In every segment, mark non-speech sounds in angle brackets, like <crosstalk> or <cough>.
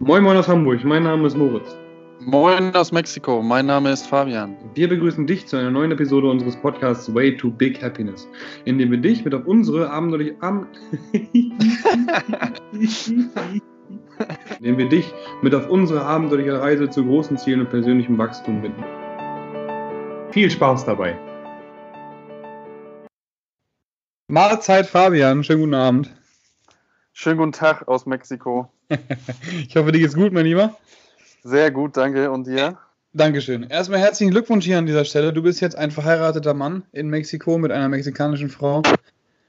Moin Moin aus Hamburg, mein Name ist Moritz. Moin aus Mexiko, mein Name ist Fabian. Wir begrüßen dich zu einer neuen Episode unseres Podcasts Way to Big Happiness, in dem wir dich mit auf unsere abenteuerliche <laughs> dem wir dich mit auf unsere abenteuerliche Reise zu großen Zielen und persönlichem Wachstum binden. Viel Spaß dabei. Mahlzeit Fabian, schönen guten Abend. Schönen guten Tag aus Mexiko. <laughs> ich hoffe, dir geht's gut, mein Lieber. Sehr gut, danke. Und dir? Dankeschön. Erstmal herzlichen Glückwunsch hier an dieser Stelle. Du bist jetzt ein verheirateter Mann in Mexiko mit einer mexikanischen Frau.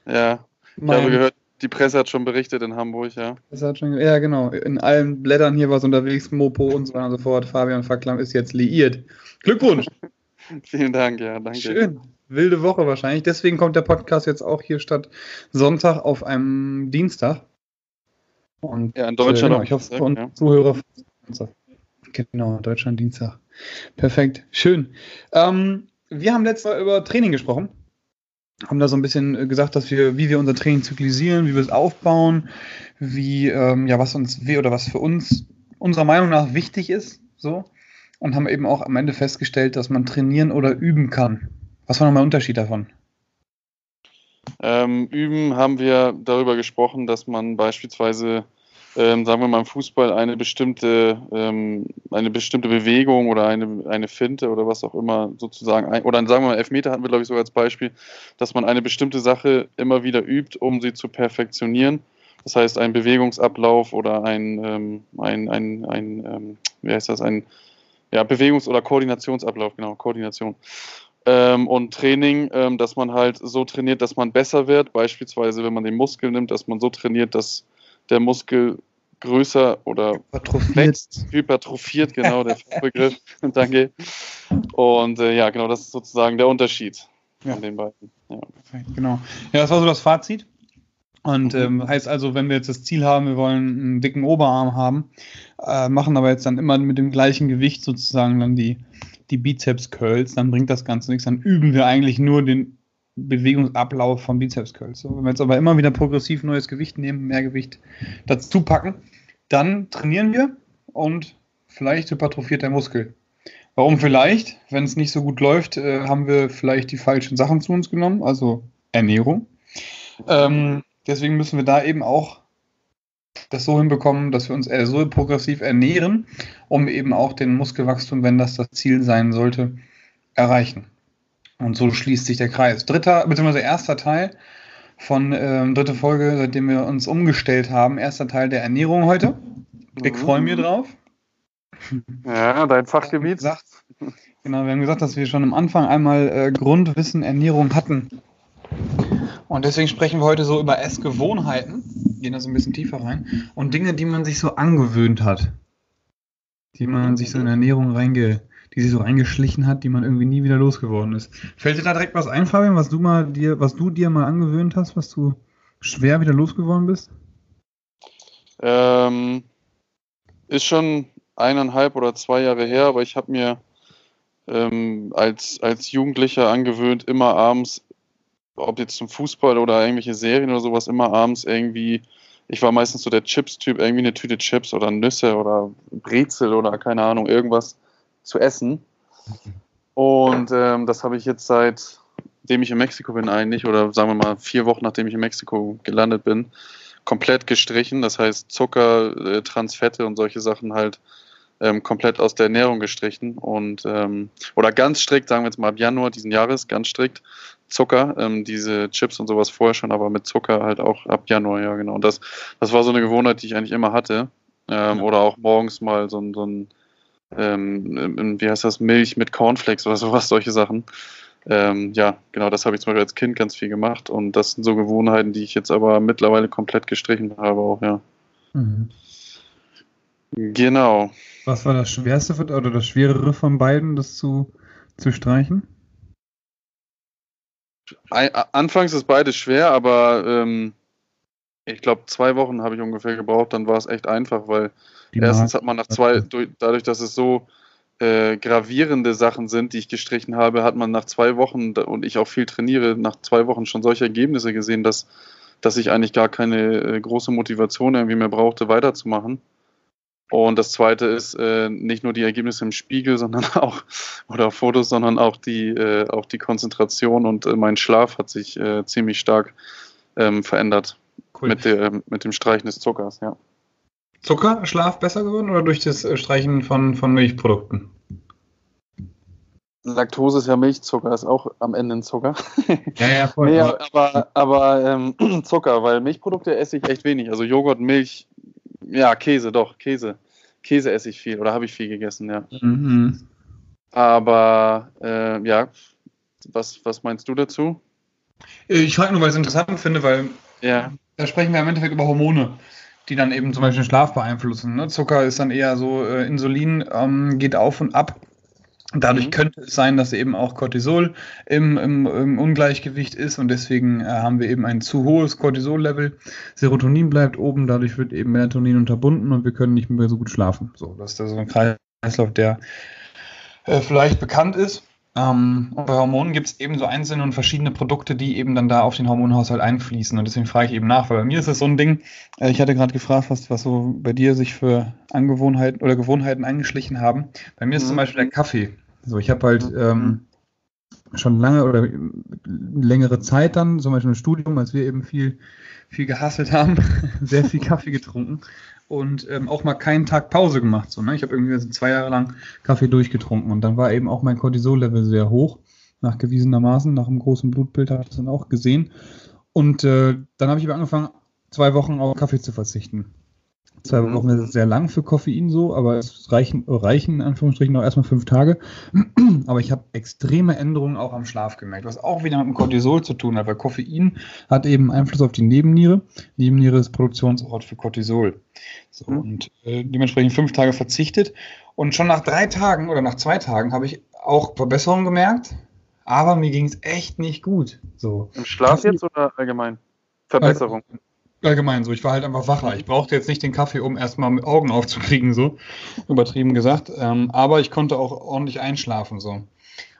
Ja, ich mein, habe gehört, die Presse hat schon berichtet in Hamburg, ja. Schon, ja, genau. In allen Blättern hier was unterwegs, Mopo und so weiter und so fort. Fabian Verklam ist jetzt liiert. Glückwunsch! <laughs> Vielen Dank, ja, danke. Schön. Wilde Woche wahrscheinlich. Deswegen kommt der Podcast jetzt auch hier statt Sonntag auf einem Dienstag. Und, ja, in Deutschland. Äh, genau, ich hoffe, für ja. Zuhörer. Genau, Deutschland Dienstag. Perfekt. Schön. Ähm, wir haben letztes Mal über Training gesprochen. Haben da so ein bisschen gesagt, dass wir, wie wir unser Training zyklisieren, wie wir es aufbauen, wie, ähm, ja, was uns, wie oder was für uns unserer Meinung nach wichtig ist. So und haben eben auch am Ende festgestellt, dass man trainieren oder üben kann. Was war nochmal der Unterschied davon? Ähm, üben haben wir darüber gesprochen, dass man beispielsweise, ähm, sagen wir mal im Fußball, eine bestimmte, ähm, eine bestimmte Bewegung oder eine, eine Finte oder was auch immer sozusagen, ein, oder sagen wir mal Elfmeter hatten wir, glaube ich, sogar als Beispiel, dass man eine bestimmte Sache immer wieder übt, um sie zu perfektionieren. Das heißt, ein Bewegungsablauf oder ein, ähm, ein, ein, ein ähm, wie heißt das, ein ja, Bewegungs- oder Koordinationsablauf, genau, Koordination. Ähm, und Training, ähm, dass man halt so trainiert, dass man besser wird. Beispielsweise, wenn man den Muskel nimmt, dass man so trainiert, dass der Muskel größer oder hypertrophiert, hypertrophiert genau, der Begriff. <laughs> Danke. Und äh, ja, genau, das ist sozusagen der Unterschied ja. von den beiden. Ja. Genau. Ja, das war so das Fazit. Und mhm. ähm, heißt also, wenn wir jetzt das Ziel haben, wir wollen einen dicken Oberarm haben, äh, machen aber jetzt dann immer mit dem gleichen Gewicht sozusagen dann die, die Bizeps-Curls, dann bringt das Ganze nichts. Dann üben wir eigentlich nur den Bewegungsablauf von Bizeps-Curls. So, wenn wir jetzt aber immer wieder progressiv neues Gewicht nehmen, mehr Gewicht dazu packen, dann trainieren wir und vielleicht hypertrophiert der Muskel. Warum vielleicht? Wenn es nicht so gut läuft, äh, haben wir vielleicht die falschen Sachen zu uns genommen, also Ernährung. Ähm, Deswegen müssen wir da eben auch das so hinbekommen, dass wir uns so progressiv ernähren, um eben auch den Muskelwachstum, wenn das das Ziel sein sollte, erreichen. Und so schließt sich der Kreis. Dritter bzw. erster Teil von ähm, dritte Folge, seitdem wir uns umgestellt haben. Erster Teil der Ernährung heute. Ich freue mich drauf. Ja, dein Fachgebiet. Gesagt, genau, wir haben gesagt, dass wir schon am Anfang einmal äh, Grundwissen Ernährung hatten. Und deswegen sprechen wir heute so über Essgewohnheiten, gehen da so ein bisschen tiefer rein, und Dinge, die man sich so angewöhnt hat. Die man sich so in Ernährung reinge, die sich so reingeschlichen hat, die man irgendwie nie wieder losgeworden ist. Fällt dir da direkt was ein, Fabian, was du mal dir, was du dir mal angewöhnt hast, was du schwer wieder losgeworden bist? Ähm, ist schon eineinhalb oder zwei Jahre her, aber ich habe mir ähm, als, als Jugendlicher angewöhnt, immer abends ob jetzt zum Fußball oder irgendwelche Serien oder sowas, immer abends irgendwie, ich war meistens so der Chips-Typ, irgendwie eine Tüte Chips oder Nüsse oder Brezel oder keine Ahnung, irgendwas zu essen. Und ähm, das habe ich jetzt seitdem ich in Mexiko bin eigentlich, oder sagen wir mal vier Wochen nachdem ich in Mexiko gelandet bin, komplett gestrichen. Das heißt Zucker, äh, Transfette und solche Sachen halt ähm, komplett aus der Ernährung gestrichen und ähm, oder ganz strikt, sagen wir jetzt mal ab Januar diesen Jahres, ganz strikt Zucker, ähm, diese Chips und sowas vorher schon, aber mit Zucker halt auch ab Januar, ja genau. Und das, das war so eine Gewohnheit, die ich eigentlich immer hatte. Ähm, ja. Oder auch morgens mal so, ein, so ein ähm, wie heißt das, Milch mit Cornflakes oder <laughs> sowas, solche Sachen. Ähm, ja, genau, das habe ich zum Beispiel als Kind ganz viel gemacht und das sind so Gewohnheiten, die ich jetzt aber mittlerweile komplett gestrichen habe auch, ja. Mhm. Genau. Was war das Schwerste oder das Schwerere von beiden, das zu, zu streichen? Anfangs ist beides schwer, aber ähm, ich glaube, zwei Wochen habe ich ungefähr gebraucht, dann war es echt einfach, weil Die erstens hat man nach zwei, dadurch, dass es so äh, gravierende Sachen sind, die ich gestrichen habe, hat man nach zwei Wochen und ich auch viel trainiere, nach zwei Wochen schon solche Ergebnisse gesehen, dass, dass ich eigentlich gar keine äh, große Motivation irgendwie mehr brauchte, weiterzumachen. Und das zweite ist äh, nicht nur die Ergebnisse im Spiegel, sondern <laughs> auch, oder Fotos, sondern auch die, äh, auch die Konzentration und äh, mein Schlaf hat sich äh, ziemlich stark ähm, verändert cool. mit, der, mit dem Streichen des Zuckers, ja. Zucker, Schlaf besser geworden oder durch das äh, Streichen von, von Milchprodukten? Laktose ist ja Milchzucker, ist auch am Ende ein Zucker. <laughs> Ja, ja, voll. nee, aber aber ähm, <clears throat> Zucker, weil Milchprodukte esse ich echt wenig. Also Joghurt, Milch, ja, Käse, doch, Käse. Käse esse ich viel oder habe ich viel gegessen, ja. Mhm. Aber äh, ja, was, was meinst du dazu? Ich frage nur, weil ich es interessant finde, weil ja. da sprechen wir im Endeffekt über Hormone, die dann eben zum Beispiel den Schlaf beeinflussen. Ne? Zucker ist dann eher so, äh, Insulin ähm, geht auf und ab. Dadurch mhm. könnte es sein, dass eben auch Cortisol im, im, im Ungleichgewicht ist und deswegen äh, haben wir eben ein zu hohes Cortisol-Level. Serotonin bleibt oben, dadurch wird eben Melatonin unterbunden und wir können nicht mehr so gut schlafen. So, das ist so ein Kreislauf, der äh, vielleicht bekannt ist. Ähm, und bei Hormonen gibt es eben so einzelne und verschiedene Produkte, die eben dann da auf den Hormonhaushalt einfließen. Und deswegen frage ich eben nach, weil bei mir ist es so ein Ding, äh, ich hatte gerade gefragt, was, was so bei dir sich für Angewohnheiten oder Gewohnheiten eingeschlichen haben. Bei mir ist mhm. zum Beispiel der Kaffee. So, ich habe halt ähm, schon lange oder längere Zeit dann, zum Beispiel im Studium, als wir eben viel, viel gehasselt haben, <laughs> sehr viel Kaffee getrunken und ähm, auch mal keinen Tag Pause gemacht. So, ne? Ich habe irgendwie zwei Jahre lang Kaffee durchgetrunken und dann war eben auch mein Cortisol-Level sehr hoch, nachgewiesenermaßen, nach einem großen Blutbild habe ich das dann auch gesehen. Und äh, dann habe ich angefangen, zwei Wochen auf Kaffee zu verzichten. Zwei mhm. Wochen ist sehr lang für Koffein so, aber es reichen, reichen in Anführungsstrichen noch erstmal fünf Tage. <clears throat> aber ich habe extreme Änderungen auch am Schlaf gemerkt, was auch wieder mit dem Cortisol zu tun hat, weil Koffein hat eben Einfluss auf die Nebenniere. Die Nebenniere ist Produktionsort für Cortisol. So, mhm. Und äh, dementsprechend fünf Tage verzichtet. Und schon nach drei Tagen oder nach zwei Tagen habe ich auch Verbesserungen gemerkt, aber mir ging es echt nicht gut. So. Im Schlaf jetzt oder allgemein? Verbesserung. Also, allgemein so. Ich war halt einfach wacher. Ich brauchte jetzt nicht den Kaffee, um erstmal mit Augen aufzukriegen, so übertrieben gesagt. Ähm, aber ich konnte auch ordentlich einschlafen, so.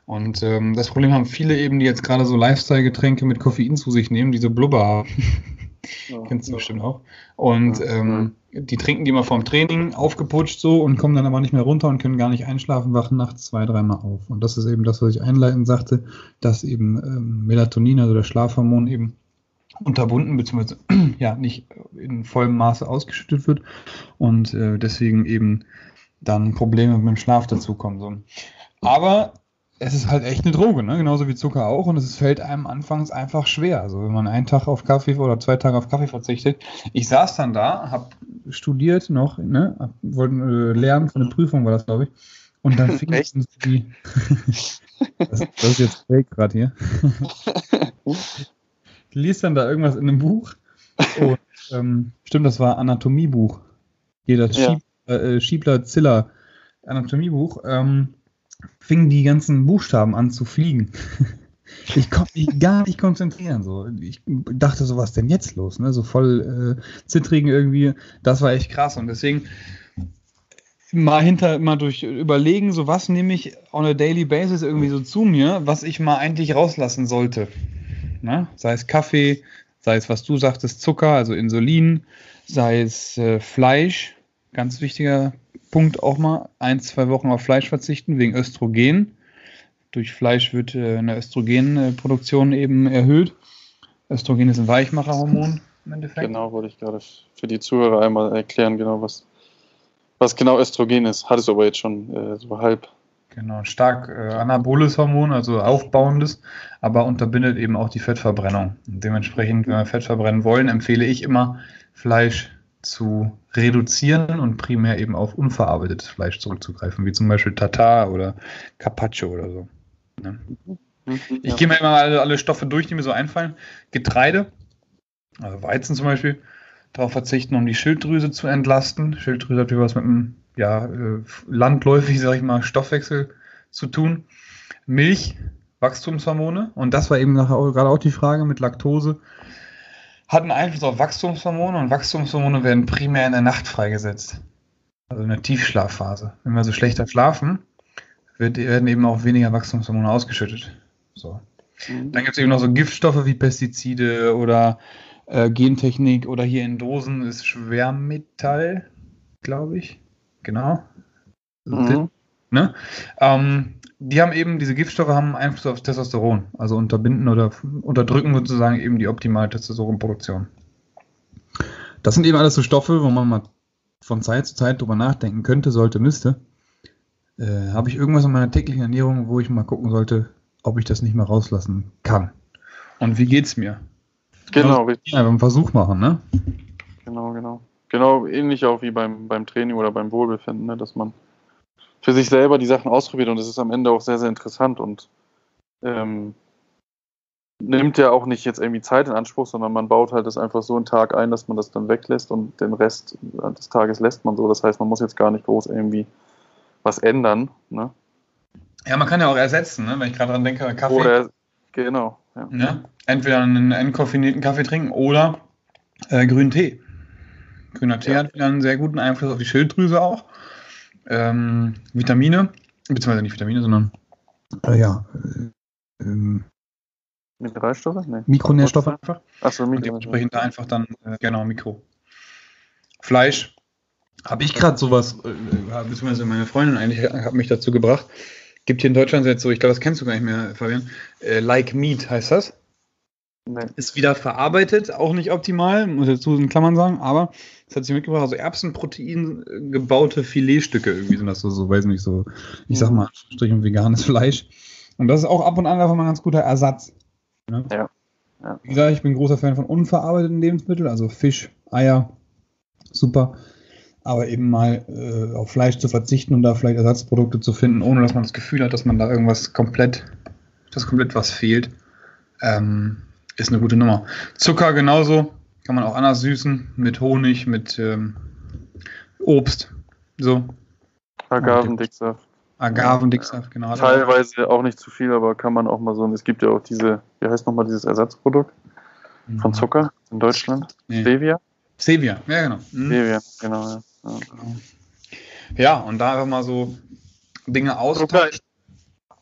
Und ähm, das Problem haben viele eben, die jetzt gerade so Lifestyle-Getränke mit Koffein zu sich nehmen, diese Blubber haben. Ja, <laughs> Kennst du bestimmt auch. Und ähm, die trinken die mal vorm Training aufgeputscht so und kommen dann aber nicht mehr runter und können gar nicht einschlafen, wachen nachts zwei, dreimal auf. Und das ist eben das, was ich einleitend sagte, dass eben ähm, Melatonin, also das Schlafhormon, eben unterbunden, beziehungsweise <clears throat> ja nicht in vollem Maße ausgeschüttet wird und äh, deswegen eben dann Probleme mit dem Schlaf dazukommen. So. Aber es ist halt echt eine Droge, ne? genauso wie Zucker auch und es fällt einem anfangs einfach schwer. Also wenn man einen Tag auf Kaffee oder zwei Tage auf Kaffee verzichtet. Ich saß dann da, habe studiert noch, ne? wollte äh, lernen für eine Prüfung war das, glaube ich. Und dann <laughs> fing es die. <laughs> das, das ist jetzt fake gerade hier <laughs> liest dann da irgendwas in einem Buch. Und, <laughs> ähm, stimmt, das war Anatomiebuch. Hier das ja. Schieb, äh, Schiebler-Ziller Anatomiebuch. Ähm, fingen die ganzen Buchstaben an zu fliegen. <laughs> ich konnte mich gar nicht konzentrieren. So. Ich dachte so, was denn jetzt los? Ne? So voll äh, zittrigen irgendwie. Das war echt krass. Und deswegen mal hinter, mal durch überlegen, so was nehme ich on a daily basis irgendwie so zu mir, was ich mal eigentlich rauslassen sollte. Ne? Sei es Kaffee, sei es, was du sagtest, Zucker, also Insulin, sei es äh, Fleisch, ganz wichtiger Punkt auch mal, ein, zwei Wochen auf Fleisch verzichten wegen Östrogen. Durch Fleisch wird äh, eine Östrogenproduktion eben erhöht. Östrogen ist ein Weichmacherhormon im Endeffekt. Genau, wollte ich gerade für die Zuhörer einmal erklären, genau was, was genau Östrogen ist. Hattest du aber jetzt schon äh, so halb Genau, stark äh, anaboles Hormon, also aufbauendes, aber unterbindet eben auch die Fettverbrennung. Und dementsprechend, wenn wir Fett verbrennen wollen, empfehle ich immer, Fleisch zu reduzieren und primär eben auf unverarbeitetes Fleisch zurückzugreifen, wie zum Beispiel Tatar oder Carpaccio oder so. Ne? Mhm, ich gehe mir immer alle, alle Stoffe durch, die mir so einfallen. Getreide, also Weizen zum Beispiel, darauf verzichten, um die Schilddrüse zu entlasten. Schilddrüse hat was mit dem ja, äh, landläufig, sage ich mal, Stoffwechsel zu tun. Milch, Wachstumshormone. Und das war eben nachher auch, gerade auch die Frage mit Laktose. Hat einen Einfluss auf Wachstumshormone und Wachstumshormone werden primär in der Nacht freigesetzt. Also in der Tiefschlafphase. Wenn wir so schlechter schlafen, wird, werden eben auch weniger Wachstumshormone ausgeschüttet. So. Mhm. Dann gibt es eben noch so Giftstoffe wie Pestizide oder äh, Gentechnik oder hier in Dosen ist Schwermetall, glaube ich. genau. Mhm. Ne? Ähm, die haben eben, diese Giftstoffe haben Einfluss auf Testosteron, also unterbinden oder unterdrücken sozusagen eben die optimale Testosteronproduktion. Das sind eben alles so Stoffe, wo man mal von Zeit zu Zeit drüber nachdenken könnte, sollte, müsste. Äh, Habe ich irgendwas in meiner täglichen Ernährung, wo ich mal gucken sollte, ob ich das nicht mehr rauslassen kann? Und wie geht's mir? Genau, richtig. Ja, einen Versuch machen, ne? Genau, genau. Genau, ähnlich auch wie beim, beim Training oder beim Wohlbefinden, ne? dass man für sich selber die Sachen ausprobiert und das ist am Ende auch sehr, sehr interessant und ähm, nimmt ja auch nicht jetzt irgendwie Zeit in Anspruch, sondern man baut halt das einfach so einen Tag ein, dass man das dann weglässt und den Rest des Tages lässt man so. Das heißt, man muss jetzt gar nicht groß irgendwie was ändern. Ne? Ja, man kann ja auch ersetzen, ne? wenn ich gerade dran denke, Kaffee. Oder, genau. Ja. ja. Entweder einen entkoffinierten Kaffee trinken oder äh, grünen Tee. Grüner Tee ja. hat wieder einen sehr guten Einfluss auf die Schilddrüse auch ähm, Vitamine, beziehungsweise nicht Vitamine, sondern äh, ja, äh, ähm, Mineralstoffe? Nee. Mikronährstoffe einfach. Achso, Mikro. Und dementsprechend da einfach dann, äh, genau, Mikro. Fleisch. Habe ich gerade sowas, äh, beziehungsweise meine Freundin eigentlich hat mich dazu gebracht. Gibt hier in Deutschland jetzt so, ich glaube, das kennst du gar nicht mehr, Fabian. Äh, like Meat heißt das. Nee. Ist wieder verarbeitet, auch nicht optimal, muss ich dazu in Klammern sagen, aber das hat sie mitgebracht, also Erbsenprotein äh, gebaute Filetstücke, irgendwie sind das so, so weiß nicht, so, ich sag mhm. mal, Strich und veganes <laughs> Fleisch. Und das ist auch ab und an einfach mal ein ganz guter Ersatz. Ne? Ja. ja. Wie gesagt, ich bin großer Fan von unverarbeiteten Lebensmitteln, also Fisch, Eier, super. Aber eben mal äh, auf Fleisch zu verzichten und da vielleicht Ersatzprodukte zu finden, ohne dass man das Gefühl hat, dass man da irgendwas komplett, dass komplett was fehlt. Ähm, ist eine gute Nummer. Zucker genauso, kann man auch anders süßen, mit Honig, mit ähm, Obst. So. Agavendicksaft. Agavendicksaft, genau. Teilweise auch nicht zu viel, aber kann man auch mal so. Es gibt ja auch diese, wie heißt nochmal dieses Ersatzprodukt von mhm. Zucker in Deutschland? Nee. Stevia? Stevia, ja, genau. Mhm. Stevia, genau, ja. Ja, und da einfach mal so Dinge austauschen.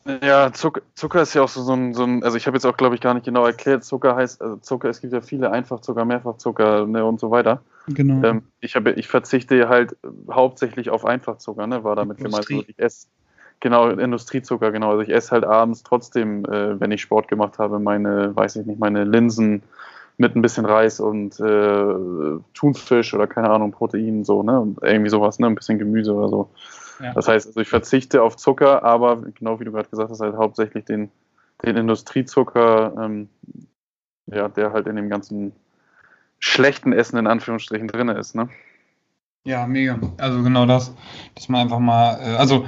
Ja, Zucker, Zucker ist ja auch so, so, ein, so ein, also ich habe jetzt auch, glaube ich, gar nicht genau erklärt, Zucker heißt, also Zucker, es gibt ja viele Einfachzucker, Mehrfachzucker ne, und so weiter. Genau. Ähm, ich, habe, ich verzichte halt hauptsächlich auf Einfachzucker, ne, war damit gemeint. Also ich esse, genau, Industriezucker, genau. Also ich esse halt abends trotzdem, äh, wenn ich Sport gemacht habe, meine, weiß ich nicht, meine Linsen mit ein bisschen Reis und äh, Thunfisch oder keine Ahnung, Protein, so, ne, und irgendwie sowas, ne, ein bisschen Gemüse oder so. Das heißt, also ich verzichte auf Zucker, aber genau wie du gerade gesagt hast, halt hauptsächlich den, den Industriezucker, ähm, ja, der halt in dem ganzen schlechten Essen in Anführungsstrichen drin ist, ne? Ja, mega. Also genau das, dass man einfach mal, äh, also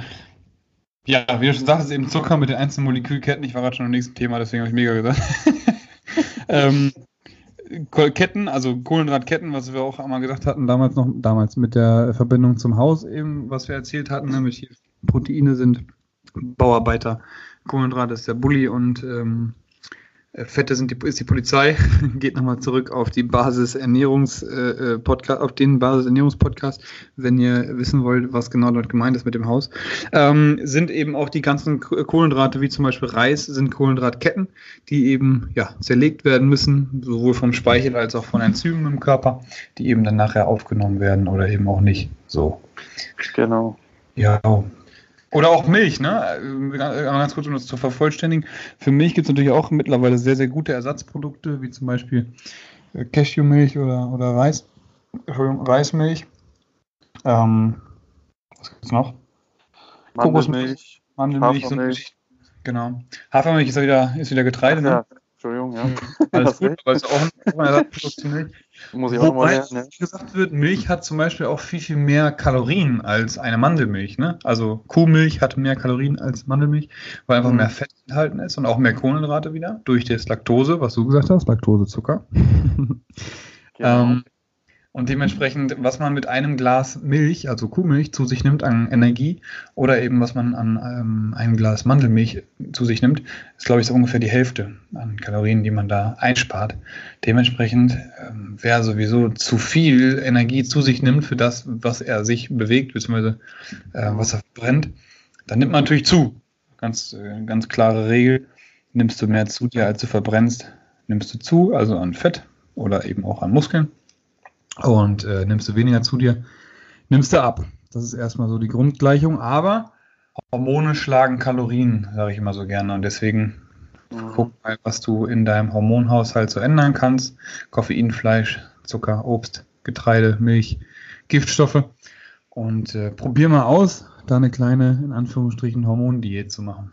ja, wie du schon sagst, eben Zucker mit den einzelnen Molekülketten. Ich war gerade schon im nächsten Thema, deswegen habe ich mega gesagt. <laughs> ähm, Ketten, also Kohlendrahtketten, was wir auch einmal gesagt hatten, damals noch, damals mit der Verbindung zum Haus eben, was wir erzählt hatten, nämlich hier Proteine sind Bauarbeiter, Kohlendraht ist der Bulli und ähm, äh, Fette sind die, ist die Polizei. <laughs> Geht nochmal zurück auf die Basis Ernährungs äh, äh, Podcast, auf den Basis Ernährungspodcast, wenn ihr wissen wollt, was genau dort gemeint ist mit dem Haus. Ähm, sind eben auch die ganzen Kohlendrahte, wie zum Beispiel Reis, sind Kohlendrahtketten, die eben ja zerlegt werden müssen, sowohl vom Speichel als auch von Enzymen im Körper, die eben dann nachher aufgenommen werden oder eben auch nicht. So. Genau. Ja, oder auch Milch, ne? Äh, ganz kurz, um das zu vervollständigen. Für Milch gibt es natürlich auch mittlerweile sehr, sehr gute Ersatzprodukte, wie zum Beispiel äh, Cashewmilch oder, oder Reis, Reismilch. Ähm, was gibt es noch? Mandelmilch. Mandelmilch. Hafermilch. Genau. Hafermilch ist wieder, ist wieder Getreide, ne? Entschuldigung, ja. <laughs> Alles gut, aber es ist auch ein Ersatzprodukt zu Milch. Muss ich auch Wobei mal lernen, ne? gesagt wird, Milch hat zum Beispiel auch viel, viel mehr Kalorien als eine Mandelmilch. Ne? Also Kuhmilch hat mehr Kalorien als Mandelmilch, weil einfach mhm. mehr Fett enthalten ist und auch mehr Kohlenhydrate wieder durch das Laktose, was du gesagt hast, Laktosezucker. <laughs> Genau. ähm, und dementsprechend, was man mit einem Glas Milch, also Kuhmilch, zu sich nimmt an Energie oder eben was man an ähm, einem Glas Mandelmilch zu sich nimmt, ist, glaube ich, so ungefähr die Hälfte an Kalorien, die man da einspart. Dementsprechend, ähm, wer sowieso zu viel Energie zu sich nimmt für das, was er sich bewegt, beziehungsweise äh, was er brennt, dann nimmt man natürlich zu. Ganz, äh, ganz klare Regel. Nimmst du mehr zu dir, als du verbrennst, nimmst du zu, also an Fett oder eben auch an Muskeln und äh, nimmst du weniger zu dir, nimmst du ab. Das ist erstmal so die Grundgleichung, aber Hormone schlagen Kalorien, sage ich immer so gerne. Und deswegen mhm. guck mal, was du in deinem Hormonhaushalt so ändern kannst. Koffein, Fleisch, Zucker, Obst, Getreide, Milch, Giftstoffe. Und äh, probier mal aus, da eine kleine, in Anführungsstrichen, Hormondiät zu machen.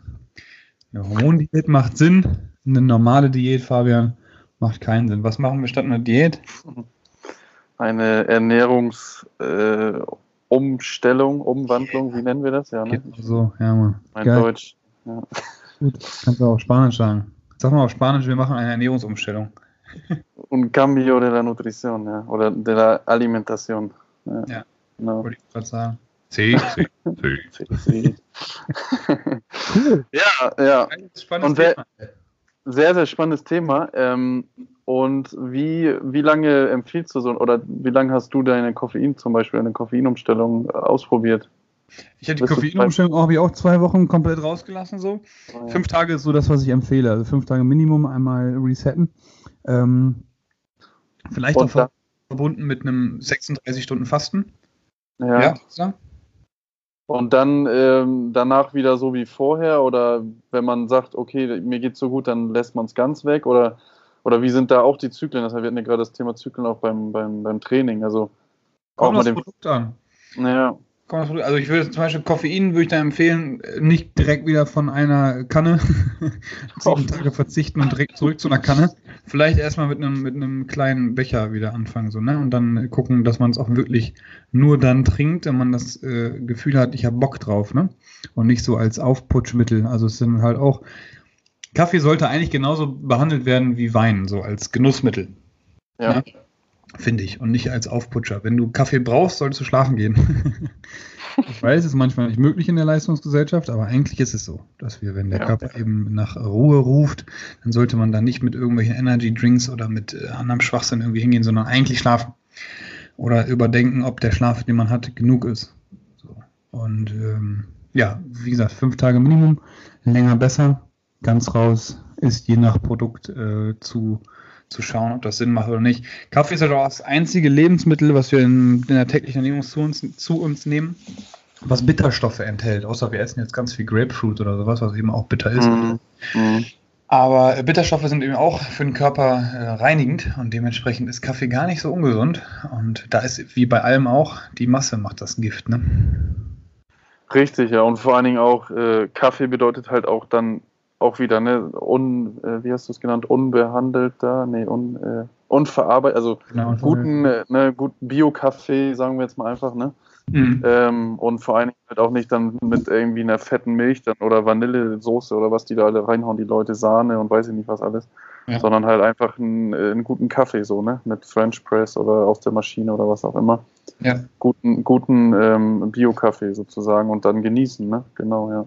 Eine Hormondiät macht Sinn, eine normale Diät, Fabian, macht keinen Sinn. Was machen wir statt einer Diät? <laughs> Eine Ernährungsumstellung, äh, Umwandlung, wie nennen wir das? Ja, ne? So, ja, Mann. Mein Geil. Deutsch. Ja. Gut, kannst du auch Spanisch sagen. Sag mal auf Spanisch, wir machen eine Ernährungsumstellung. <laughs> Un cambio de la nutrición, ja. Oder de la alimentación. Ja, ja. Genau. wollte ich gerade sagen. Sí, sí, <laughs> sí. sí, cool. Ja, ja. Und sehr, sehr, sehr spannendes Thema. Ähm, und wie, wie lange empfiehlst du so, oder wie lange hast du deine Koffein, zum Beispiel eine Koffeinumstellung äh, ausprobiert? Ich hätte die Koffeinumstellung auch, habe ich auch zwei Wochen komplett rausgelassen so. Oh, ja. Fünf Tage ist so das, was ich empfehle. Also fünf Tage Minimum einmal resetten. Ähm, vielleicht und auch verbunden mit einem 36 Stunden Fasten. Ja. ja. Und dann ähm, danach wieder so wie vorher oder wenn man sagt, okay, mir geht's so gut, dann lässt man es ganz weg oder oder wie sind da auch die Zyklen? Das heißt, wir hatten ja gerade das Thema Zyklen auch beim, beim, beim Training. Also Kommt auch mal das Produkt an. Naja. Also ich würde zum Beispiel Koffein würde ich da empfehlen, nicht direkt wieder von einer Kanne <laughs> sieben Tage verzichten und direkt zurück zu einer Kanne. Vielleicht erstmal mit einem mit einem kleinen Becher wieder anfangen so ne und dann gucken, dass man es auch wirklich nur dann trinkt, wenn man das äh, Gefühl hat, ich habe Bock drauf ne und nicht so als Aufputschmittel. Also es sind halt auch Kaffee sollte eigentlich genauso behandelt werden wie Wein so als Genussmittel. ja? ja? Finde ich. Und nicht als Aufputscher. Wenn du Kaffee brauchst, solltest du schlafen gehen. <laughs> ich weiß, es ist manchmal nicht möglich in der Leistungsgesellschaft, aber eigentlich ist es so, dass wir, wenn der ja. Körper eben nach Ruhe ruft, dann sollte man da nicht mit irgendwelchen Energy Drinks oder mit äh, anderem Schwachsinn irgendwie hingehen, sondern eigentlich schlafen. Oder überdenken, ob der Schlaf, den man hat, genug ist. So. Und ähm, ja, wie gesagt, fünf Tage Minimum, länger besser. Ganz raus ist je nach Produkt äh, zu zu schauen, ob das Sinn macht oder nicht. Kaffee ist ja doch das einzige Lebensmittel, was wir in, in der täglichen Ernährung zu uns, zu uns nehmen, was Bitterstoffe enthält. Außer wir essen jetzt ganz viel Grapefruit oder sowas, was eben auch bitter ist. Mhm. Mhm. Aber Bitterstoffe sind eben auch für den Körper äh, reinigend und dementsprechend ist Kaffee gar nicht so ungesund. Und da ist wie bei allem auch, die Masse macht das Gift. Ne? Richtig, ja. Und vor allen Dingen auch, äh, Kaffee bedeutet halt auch dann auch wieder, ne, un, äh, wie hast du es genannt, unbehandelter, nee, un, äh, unverarbeitet, also genau, guten, äh, ne, guten Bio-Kaffee, sagen wir jetzt mal einfach, ne? Mhm. Ähm, und vor allen Dingen halt auch nicht dann mit irgendwie einer fetten Milch dann oder Vanillesoße oder was die da alle reinhauen, die Leute Sahne und weiß ich nicht was alles, ja. sondern halt einfach einen, äh, einen, guten Kaffee so, ne? Mit French Press oder aus der Maschine oder was auch immer. Ja. Guten, guten ähm, Bio-Kaffee sozusagen und dann genießen, ne? Genau, ja.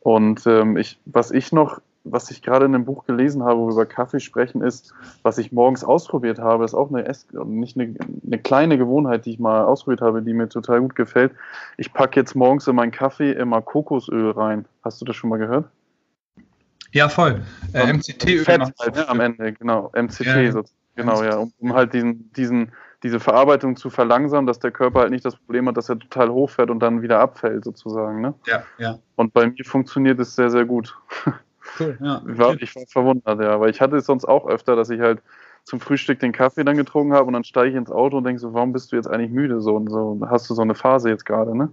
Und ähm, ich, was ich noch, was ich gerade in einem Buch gelesen habe, wo wir über Kaffee sprechen, ist, was ich morgens ausprobiert habe, ist auch eine, Ess nicht eine, eine kleine Gewohnheit, die ich mal ausprobiert habe, die mir total gut gefällt. Ich packe jetzt morgens in meinen Kaffee immer Kokosöl rein. Hast du das schon mal gehört? Ja, voll. Äh, MCT-Öl. Fett halt, ne, am Ende, genau. MCT, ja. so, genau, ja, um, um halt diesen, diesen diese Verarbeitung zu verlangsamen, dass der Körper halt nicht das Problem hat, dass er total hochfährt und dann wieder abfällt, sozusagen. Ne? Ja, ja. Und bei mir funktioniert es sehr, sehr gut. Cool, ja. Ich war, ich war verwundert, ja, weil ich hatte es sonst auch öfter, dass ich halt zum Frühstück den Kaffee dann getrunken habe und dann steige ich ins Auto und denke so, warum bist du jetzt eigentlich müde? So und so, hast du so eine Phase jetzt gerade, ne?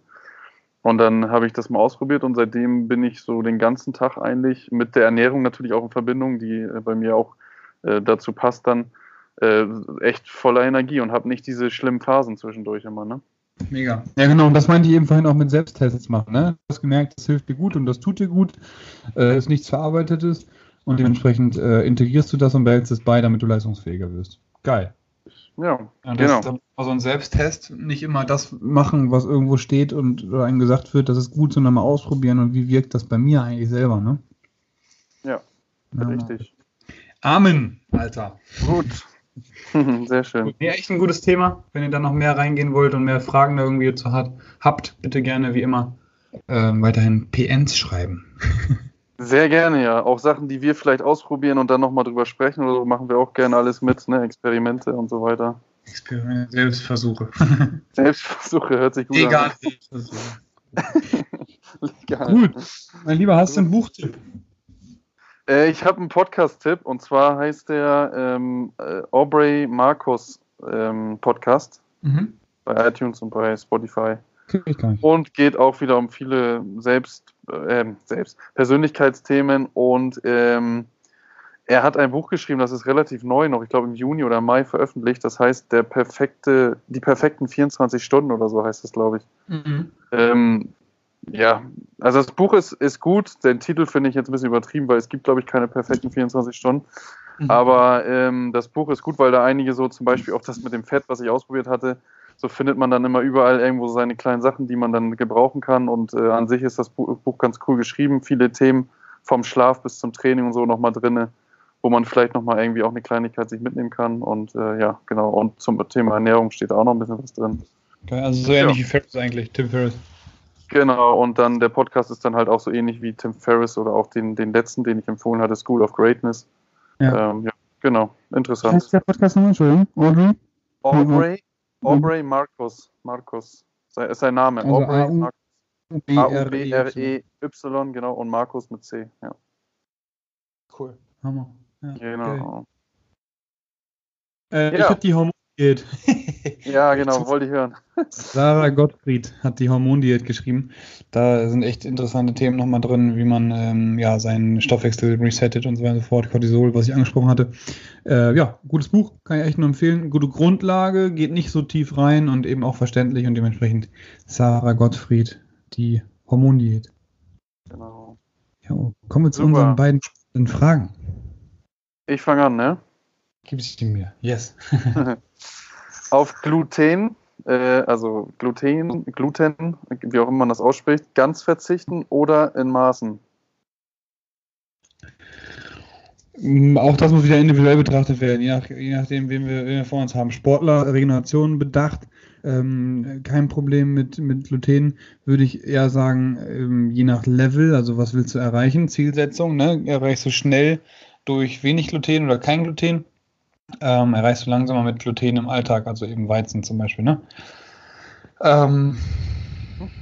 Und dann habe ich das mal ausprobiert und seitdem bin ich so den ganzen Tag eigentlich mit der Ernährung natürlich auch in Verbindung, die äh, bei mir auch äh, dazu passt dann, äh, echt voller Energie und habe nicht diese schlimmen Phasen zwischendurch immer, ne? Mega. Ja, genau. Und das meinte ich eben vorhin auch mit Selbsttests machen. Ne? Du hast gemerkt, das hilft dir gut und das tut dir gut. Äh, ist nichts Verarbeitetes. Und dementsprechend äh, integrierst du das und behältst es bei, damit du leistungsfähiger wirst. Geil. Ja, ja genau. Ist also ein Selbsttest, nicht immer das machen, was irgendwo steht und oder einem gesagt wird, das ist gut, sondern mal ausprobieren und wie wirkt das bei mir eigentlich selber, ne? Ja, ja richtig. Amen, Alter. Gut. <laughs> Sehr schön. Ja, echt ein gutes Thema. Wenn ihr da noch mehr reingehen wollt und mehr Fragen da irgendwie zu hat, habt, bitte gerne wie immer äh, weiterhin PNs schreiben. <laughs> Sehr gerne, ja. Auch Sachen, die wir vielleicht ausprobieren und dann nochmal drüber sprechen oder so, machen wir auch gerne alles mit, ne? Experimente und so weiter. Experiment, Selbstversuche. <laughs> Selbstversuche hört sich gut Egal. an. Selbstversuche. Egal. Gut. Mein Lieber, hast du einen Buchtipp? Äh, ich habe einen Podcast-Tipp und zwar heißt der ähm, äh, Aubrey Marcus ähm, Podcast Mhm. bei iTunes und bei Spotify. Und geht auch wieder um viele Selbst, äh, Selbst Persönlichkeitsthemen und ähm, er hat ein Buch geschrieben, das ist relativ neu noch, ich glaube im Juni oder Mai veröffentlicht. Das heißt der perfekte, die perfekten 24 Stunden oder so heißt es, glaube ich. Mhm. Ähm, ja, also das Buch ist, ist gut. Den Titel finde ich jetzt ein bisschen übertrieben, weil es gibt, glaube ich, keine perfekten 24 Stunden. Mhm. Aber ähm, das Buch ist gut, weil da einige so, zum Beispiel auch das mit dem Fett, was ich ausprobiert hatte, so findet man dann immer überall irgendwo seine kleinen Sachen, die man dann gebrauchen kann. Und äh, an sich ist das Buch, ganz cool geschrieben. Viele Themen vom Schlaf bis zum Training und so nochmal drinne, wo man vielleicht nochmal irgendwie auch eine Kleinigkeit sich mitnehmen kann. Und äh, ja, genau. Und zum Thema Ernährung steht auch noch ein bisschen was drin. Okay, also so ähnlich wie Ferris eigentlich, Tim Ferris. Genau, und dann der Podcast ist dann halt auch so ähnlich wie Tim Ferriss oder auch den, den letzten, den ich empfohlen hatte, School of Greatness. Ja. Ähm, ja genau, Was interessant. heißt der Podcast nochmal? Entschuldigung. Audrey? Aubrey, Aubrey Marcus, Marcus, sein, ist sein Name. Also Aubrey. A-U-B-R-E-Y, genau, und Markus mit C. Ja, Cool. Hammer. Ja, genau. Äh, Ich Ja. habe die Hormondiät. Ja, <laughs> genau, wollte ich hören. Sarah Gottfried hat die Hormondiät geschrieben. Da sind echt interessante Themen nochmal drin, wie man ähm, ja, seinen Stoffwechsel resettet und so weiter und so fort. Cortisol, was ich angesprochen hatte. Äh, ja, gutes Buch, kann ich echt nur empfehlen. Gute Grundlage, geht nicht so tief rein und eben auch verständlich und dementsprechend Sarah Gottfried, die Hormondiät. Genau. Ja, kommen wir zu Super. unseren beiden Fragen. Ich fange an, ne? Gib sie mir. Yes. <laughs> Auf Gluten, äh, also Gluten, Gluten, wie auch immer man das ausspricht, ganz verzichten oder in Maßen? Mm, Auch das muss wieder individuell betrachtet werden, je, nach, je nachdem, wen wir, wen wir vor uns haben. Sportler, Regeneration bedacht, ähm, kein Problem mit, mit Gluten, würde ich eher sagen, ähm, je nach Level, also was willst du erreichen, Zielsetzung, ne? erreichst du schnell durch wenig Gluten oder kein Gluten, ähm, erreichst du langsamer mit Gluten im Alltag, also eben Weizen zum Beispiel. Ne? Ähm,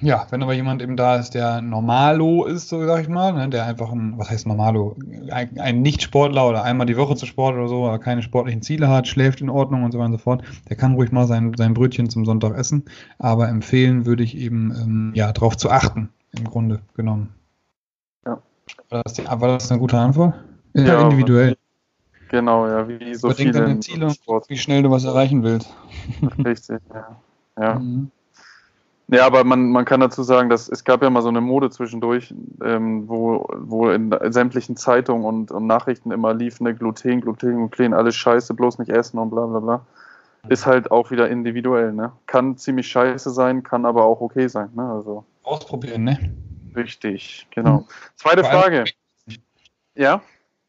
ja, wenn aber jemand eben da ist, der Normalo ist, so sag ich mal, ne, der einfach ein, was heißt Normalo, ein, ein Nicht-Sportler oder einmal die Woche zu Sport oder so, aber keine sportlichen Ziele hat, schläft in Ordnung und so weiter und so fort, der kann ruhig mal sein, sein Brötchen zum Sonntag essen. Aber empfehlen würde ich eben, ähm, ja, darauf zu achten, im Grunde genommen. Ja. War das, die, war das eine gute Antwort? Ja, ja, individuell. Genau, ja, wie so Überdenk viele deine Ziele Sport. wie schnell du was erreichen willst. <laughs> Richtig, ja. Ja, Mhm. ja aber man, man kann dazu sagen, dass es gab ja mal so eine Mode zwischendurch, ähm, wo, wo in sämtlichen Zeitungen und, und Nachrichten immer lief, ne, Gluten, Gluten, Gluten, alles scheiße, bloß nicht essen und bla bla bla. Ist halt auch wieder individuell, ne? Kann ziemlich scheiße sein, kann aber auch okay sein, ne? Also Ausprobieren, ne? richtig, genau. Mhm. Zweite Frage. Ja?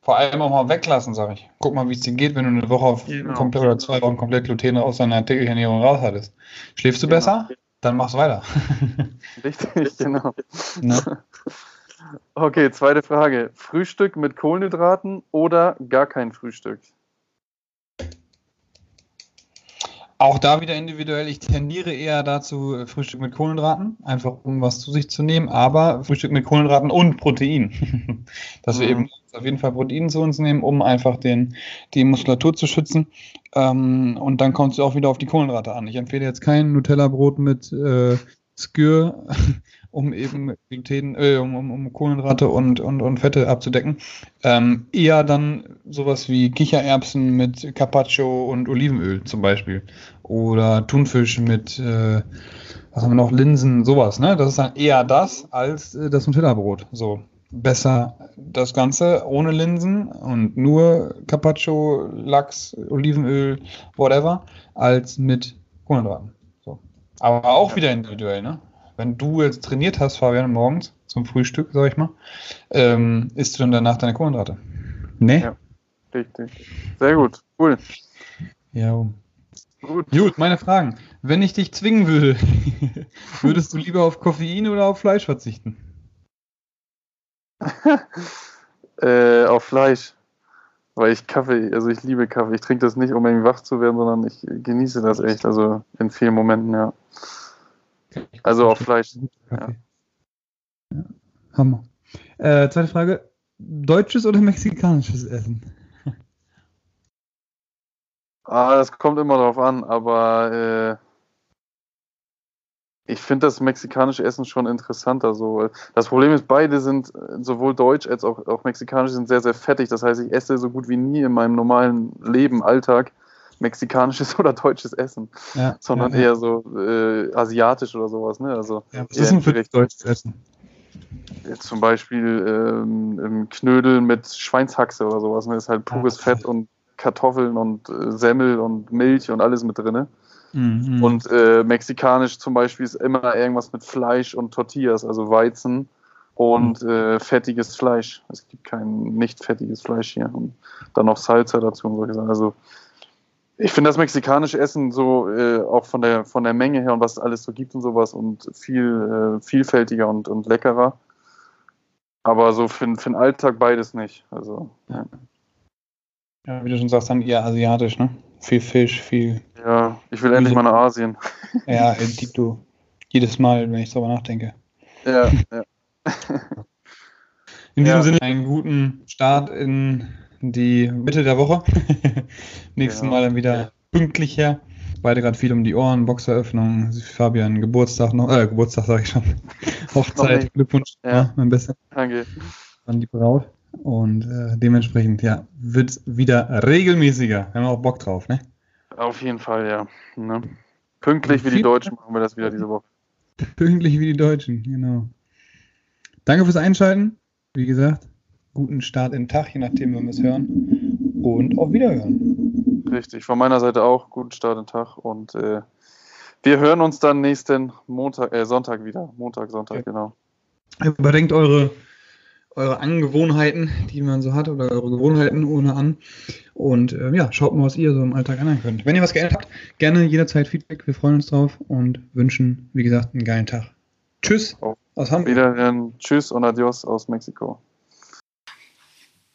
Vor allem auch mal weglassen, sag ich. Guck mal, wie es dir geht, wenn du eine Woche auf Genau. komplett oder zwei Wochen komplett Gluten aus deiner täglichen Ernährung raus hattest. Schläfst du Genau. besser? Dann mach's weiter. <laughs> Richtig, genau. ne? Okay, zweite Frage. Frühstück mit Kohlenhydraten oder gar kein Frühstück? Auch da wieder individuell. Ich tendiere eher dazu, Frühstück mit Kohlenhydraten, einfach um was zu sich zu nehmen, aber Frühstück mit Kohlenhydraten und Protein. <laughs> Dass wir Mhm. eben auf jeden Fall Protein zu uns nehmen, um einfach den, die Muskulatur zu schützen. Ähm, und dann kommt es auch wieder auf die Kohlenhydrate an. Ich empfehle jetzt kein Nutella-Brot mit äh, Skür, <laughs> um eben Gluten, äh, um, um, um Kohlenhydrate und, und, und Fette abzudecken. Ähm, eher dann sowas wie Kichererbsen mit Carpaccio und Olivenöl zum Beispiel. Oder Thunfisch mit, äh, was haben wir noch, Linsen, sowas. Ne? Das ist dann eher das als äh, das Nutella-Brot. So. Besser das Ganze ohne Linsen und nur Carpaccio, Lachs, Olivenöl, whatever, als mit Kohlenhydraten. So. Aber auch wieder individuell, ne? Wenn du jetzt trainiert hast, Fabian, morgens zum Frühstück, sag ich mal, ähm, isst du dann danach deine Kohlenhydrate? Ne? Ja. Richtig. Sehr gut. Cool. Ja. Gut. Gut, meine Fragen. Wenn ich dich zwingen würde, <laughs> würdest du lieber auf Koffein oder auf Fleisch verzichten? <laughs> Äh, auf Fleisch. weil ich Kaffee, also ich liebe Kaffee. Ich trinke das nicht, um irgendwie wach zu werden, sondern ich genieße das echt, also in vielen Momenten, ja. Also auch Fleisch. Ja. ja. Hammer. Äh, zweite Frage: Deutsches oder mexikanisches Essen? Ah, das kommt immer drauf an, aber äh, ich finde das mexikanische Essen schon interessanter. So. Das Problem ist, beide sind, äh, sowohl deutsch als auch, auch mexikanisch, sind sehr, sehr fettig. Das heißt, ich esse so gut wie nie in meinem normalen Leben, Alltag, mexikanisches <laughs> oder deutsches Essen, ja, sondern ja, ja. eher so äh, asiatisch oder sowas. Ne? Also, ja, was ist denn für dich deutsches Essen? Zum Beispiel ähm, Knödel mit Schweinshaxe oder sowas. Ne? Ist halt pures Fett und Kartoffeln und äh, Semmel und Milch und alles mit drin. Mhm. Und äh, mexikanisch zum Beispiel ist immer irgendwas mit Fleisch und Tortillas, also Weizen und mhm. äh, fettiges Fleisch. Es gibt kein nicht fettiges Fleisch hier. Und dann noch Salsa dazu und solche Sachen. Also ich finde das mexikanische Essen so äh, auch von der von der Menge her und was es alles so gibt und sowas und viel äh, vielfältiger und, und leckerer. Aber so für, für den Alltag beides nicht. Also ja. Ja, wie du schon sagst, dann eher asiatisch, ne? Viel Fisch, viel. Ja, ich will endlich mal nach Asien. Ja, <laughs> du. Jedes Mal, wenn ich darüber nachdenke. Ja, ja. <laughs> In diesem ja. Sinne einen guten Start in die Mitte der Woche. <laughs> Nächstes genau. Mal dann wieder pünktlich her. Beide gerade viel um die Ohren, Boxeröffnung, Fabian Geburtstag noch, äh, Geburtstag sage ich schon. Hochzeit, Glückwunsch, ja. ja, mein Bester. Danke. An die Braut. Und äh, dementsprechend, ja, wird es wieder regelmäßiger. Wir haben auch Bock drauf, ne? Auf jeden Fall, ja. Ne? Pünktlich wie die Deutschen machen wir das wieder diese Woche. Pünktlich wie die Deutschen, genau. Danke fürs Einschalten. Wie gesagt, guten Start in den Tag, je nachdem, wenn wir es hören. Und auf Wiederhören. Richtig, von meiner Seite auch guten Start in den Tag. Und äh, wir hören uns dann nächsten Montag, äh, Sonntag wieder. Montag, Sonntag, okay. genau. Überdenkt eure eure Angewohnheiten, die man so hat, oder eure Gewohnheiten ohne an. Und äh, ja, schaut mal, was ihr so im Alltag ändern könnt. Wenn ihr was geändert habt, gerne jederzeit Feedback. Wir freuen uns drauf und wünschen, wie gesagt, einen geilen Tag. Tschüss aus Hamburg. Wiederhören. Tschüss und adios aus Mexiko.